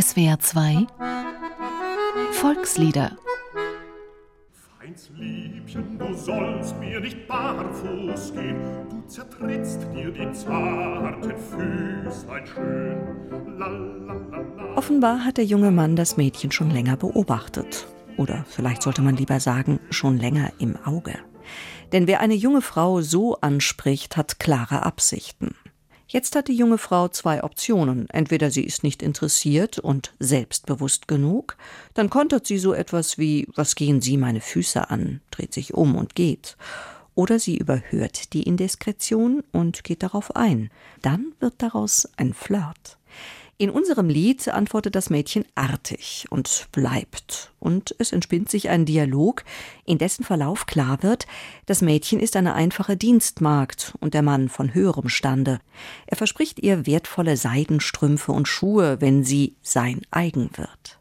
SWR 2 Volkslieder Feins Liebchen, du sollst mir nicht barfuß gehen, du zertrittst dir die zarten Füßlein schön. Lalalala. Offenbar hat der junge Mann das Mädchen schon länger beobachtet. Oder vielleicht sollte man lieber sagen, schon länger im Auge. Denn wer eine junge Frau so anspricht, hat klare Absichten. Jetzt hat die junge Frau zwei Optionen. Entweder sie ist nicht interessiert und selbstbewusst genug, dann kontert sie so etwas wie Was gehen Sie meine Füße an, dreht sich um und geht. Oder sie überhört die Indiskretion und geht darauf ein. Dann wird daraus ein Flirt. In unserem Lied antwortet das Mädchen artig und bleibt. Und es entspinnt sich ein Dialog, in dessen Verlauf klar wird, das Mädchen ist eine einfache Dienstmagd und der Mann von höherem Stande. Er verspricht ihr wertvolle Seidenstrümpfe und Schuhe, wenn sie sein eigen wird.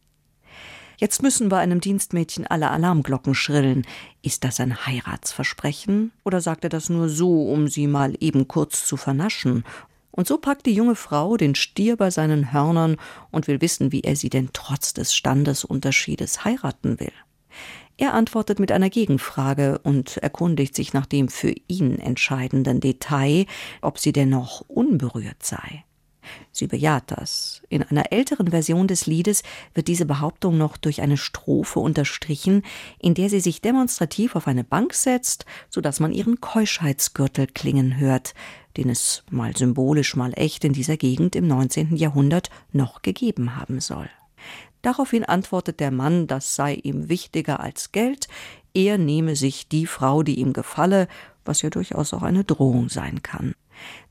Jetzt müssen bei einem Dienstmädchen alle Alarmglocken schrillen. Ist das ein Heiratsversprechen? Oder sagt er das nur so, um sie mal eben kurz zu vernaschen und so packt die junge Frau den Stier bei seinen Hörnern und will wissen, wie er sie denn trotz des Standesunterschiedes heiraten will. Er antwortet mit einer Gegenfrage und erkundigt sich nach dem für ihn entscheidenden Detail, ob sie denn noch unberührt sei. Sie bejaht das. In einer älteren Version des Liedes wird diese Behauptung noch durch eine Strophe unterstrichen, in der sie sich demonstrativ auf eine Bank setzt, so dass man ihren Keuschheitsgürtel klingen hört, den es mal symbolisch, mal echt in dieser Gegend im 19. Jahrhundert noch gegeben haben soll. Daraufhin antwortet der Mann, das sei ihm wichtiger als Geld, er nehme sich die Frau, die ihm gefalle, was ja durchaus auch eine Drohung sein kann.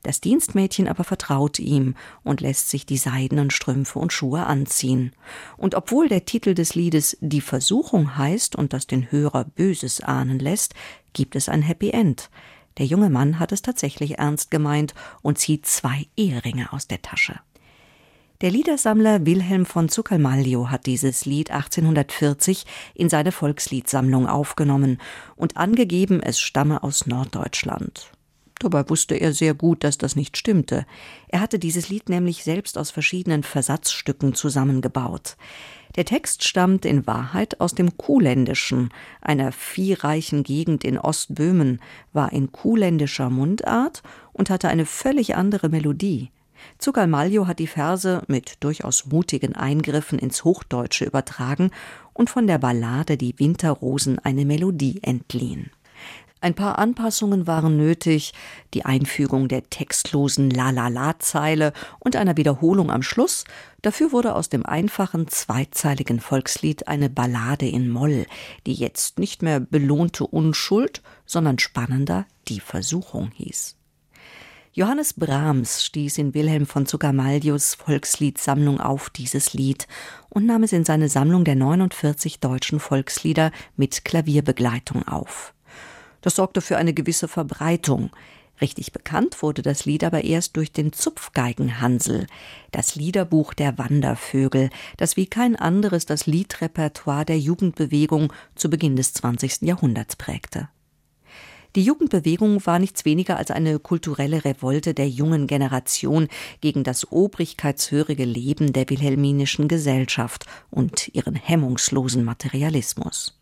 Das Dienstmädchen aber vertraut ihm und lässt sich die seidenen Strümpfe und Schuhe anziehen. Und obwohl der Titel des Liedes Die Versuchung heißt und das den Hörer Böses ahnen lässt, gibt es ein Happy End. Der junge Mann hat es tatsächlich ernst gemeint und zieht zwei Eheringe aus der Tasche. Der Liedersammler Wilhelm von Zuckermallio hat dieses Lied 1840 in seine Volksliedsammlung aufgenommen und angegeben, es stamme aus Norddeutschland. Dabei wusste er sehr gut, dass das nicht stimmte. Er hatte dieses Lied nämlich selbst aus verschiedenen Versatzstücken zusammengebaut. Der Text stammt in Wahrheit aus dem Kuhländischen, einer viehreichen Gegend in Ostböhmen, war in kuhländischer Mundart und hatte eine völlig andere Melodie. Zuckermaljo hat die Verse mit durchaus mutigen Eingriffen ins Hochdeutsche übertragen und von der Ballade Die Winterrosen eine Melodie entliehen. Ein paar Anpassungen waren nötig, die Einfügung der textlosen La-La-La-Zeile und einer Wiederholung am Schluss. Dafür wurde aus dem einfachen zweizeiligen Volkslied eine Ballade in Moll, die jetzt nicht mehr belohnte Unschuld, sondern spannender die Versuchung hieß. Johannes Brahms stieß in Wilhelm von Zuckermaldius Volksliedsammlung auf dieses Lied und nahm es in seine Sammlung der 49 deutschen Volkslieder mit Klavierbegleitung auf. Das sorgte für eine gewisse Verbreitung. Richtig bekannt wurde das Lied aber erst durch den Zupfgeigenhansel, das Liederbuch der Wandervögel, das wie kein anderes das Liedrepertoire der Jugendbewegung zu Beginn des 20. Jahrhunderts prägte. Die Jugendbewegung war nichts weniger als eine kulturelle Revolte der jungen Generation gegen das obrigkeitshörige Leben der wilhelminischen Gesellschaft und ihren hemmungslosen Materialismus.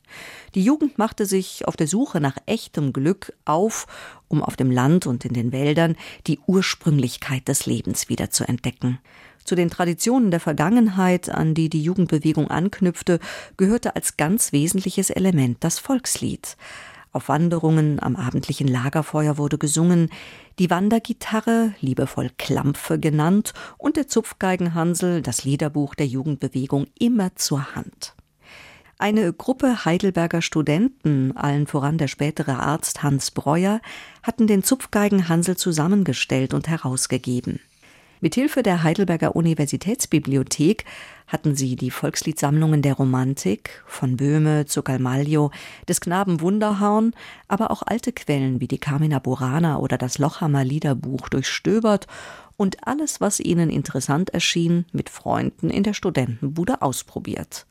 Die Jugend machte sich auf der Suche nach echtem Glück auf, um auf dem Land und in den Wäldern die Ursprünglichkeit des Lebens wieder zu entdecken. Zu den Traditionen der Vergangenheit, an die die Jugendbewegung anknüpfte, gehörte als ganz wesentliches Element das Volkslied. Auf Wanderungen am abendlichen Lagerfeuer wurde gesungen, die Wandergitarre, liebevoll Klampfe genannt, und der Zupfgeigenhansel, das Liederbuch der Jugendbewegung, immer zur Hand. Eine Gruppe Heidelberger Studenten, allen voran der spätere Arzt Hans Breuer, hatten den Zupfgeigen Hansel zusammengestellt und herausgegeben. Mithilfe der Heidelberger Universitätsbibliothek hatten sie die Volksliedsammlungen der Romantik, von Böhme zu Galmalio, des Knaben Wunderhorn, aber auch alte Quellen wie die Carmina Burana oder das Lochhammer Liederbuch durchstöbert und alles, was ihnen interessant erschien, mit Freunden in der Studentenbude ausprobiert.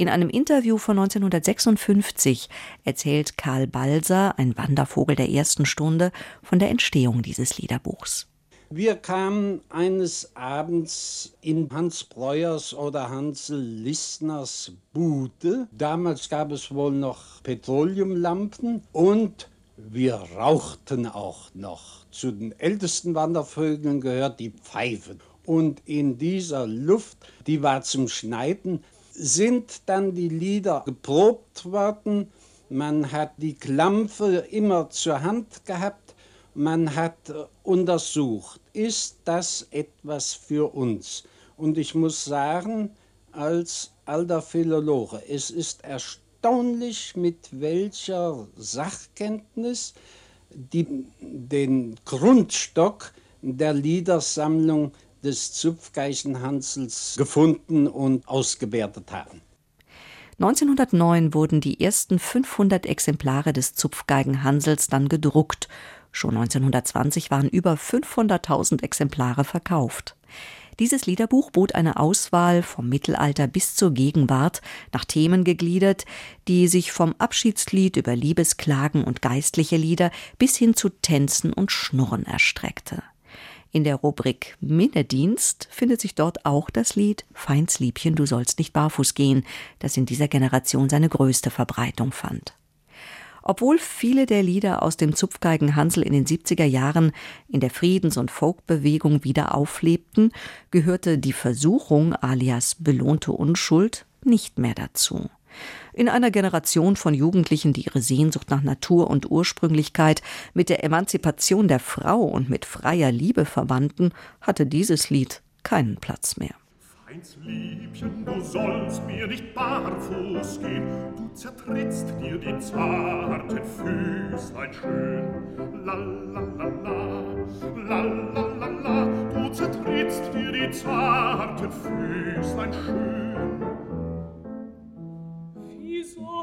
In einem Interview von 1956 erzählt Karl Balser, ein Wandervogel der ersten Stunde, von der Entstehung dieses Liederbuchs. Wir kamen eines Abends in Hans Breuers oder Hansel Listners Bude. Damals gab es wohl noch Petroleumlampen und wir rauchten auch noch. Zu den ältesten Wandervögeln gehört die Pfeife. Und in dieser Luft, die war zum Schneiden, sind dann die Lieder geprobt worden. Man hat die Klampfe immer zur Hand gehabt. Man hat untersucht, ist das etwas für uns? Und ich muss sagen, als alter Philologe, es ist erstaunlich, mit welcher Sachkenntnis die den Grundstock der Liedersammlung des Zupfgeigenhansels gefunden und ausgewertet haben. 1909 wurden die ersten 500 Exemplare des Zupfgeigenhansels dann gedruckt. Schon 1920 waren über 500.000 Exemplare verkauft. Dieses Liederbuch bot eine Auswahl vom Mittelalter bis zur Gegenwart, nach Themen gegliedert, die sich vom Abschiedslied über Liebesklagen und geistliche Lieder bis hin zu Tänzen und Schnurren erstreckte. In der Rubrik Minnedienst findet sich dort auch das Lied Feins Liebchen, du sollst nicht barfuß gehen, das in dieser Generation seine größte Verbreitung fand. Obwohl viele der Lieder aus dem Zupfgeigen Hansel in den 70er Jahren in der Friedens- und Folkbewegung wieder auflebten, gehörte die Versuchung alias belohnte Unschuld nicht mehr dazu. In einer Generation von Jugendlichen, die ihre Sehnsucht nach Natur und Ursprünglichkeit mit der Emanzipation der Frau und mit freier Liebe verbanden, hatte dieses Lied keinen Platz mehr. Feins Liebchen, du sollst mir nicht barfuß gehen, du zertrittst dir die zarten Füßlein schön. La la la la, la la la la, du zertrittst dir die zarten Füßlein schön.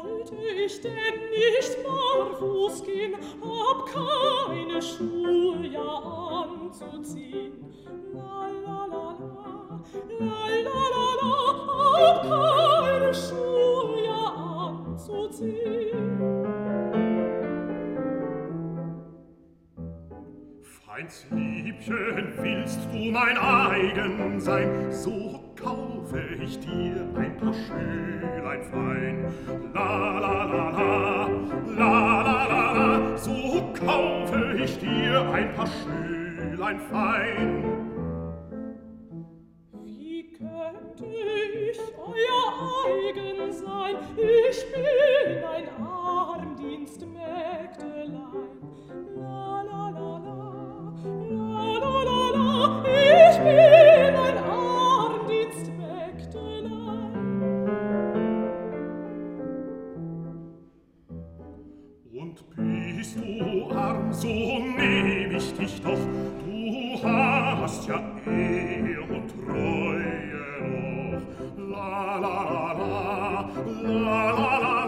Sollte ich denn nicht barfuß gehen, hab keine Schuhe ja anzuziehen. La la la la, la la la la, hab keine Schuhe Feins Liebchen, willst du mein eigen sein, so kaufe ich dir ein paar Schülein fein. La la la la, la la la la, so kaufe ich dir ein paar Schülein fein. Wie könnte ich euer eigen sein? Ich bin bist du arm, so nehm ich dich doch. Du hast ja Ehe und Treue noch. La la la la, la la la.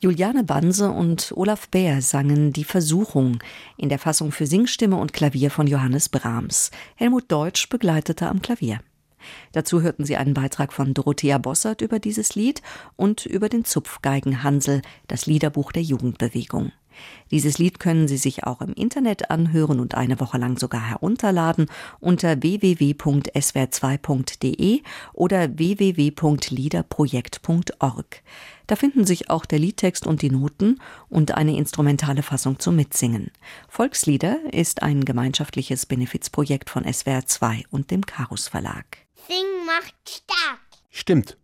Juliane Banse und Olaf Bär sangen Die Versuchung in der Fassung für Singstimme und Klavier von Johannes Brahms. Helmut Deutsch begleitete am Klavier. Dazu hörten Sie einen Beitrag von Dorothea Bossert über dieses Lied und über den Zupfgeigen Hansel, das Liederbuch der Jugendbewegung. Dieses Lied können Sie sich auch im Internet anhören und eine Woche lang sogar herunterladen unter www.swr2.de oder www.liederprojekt.org. Da finden sich auch der Liedtext und die Noten und eine instrumentale Fassung zum Mitsingen. Volkslieder ist ein gemeinschaftliches Benefizprojekt von SWR2 und dem Karus Verlag. Sing macht stark. Stimmt.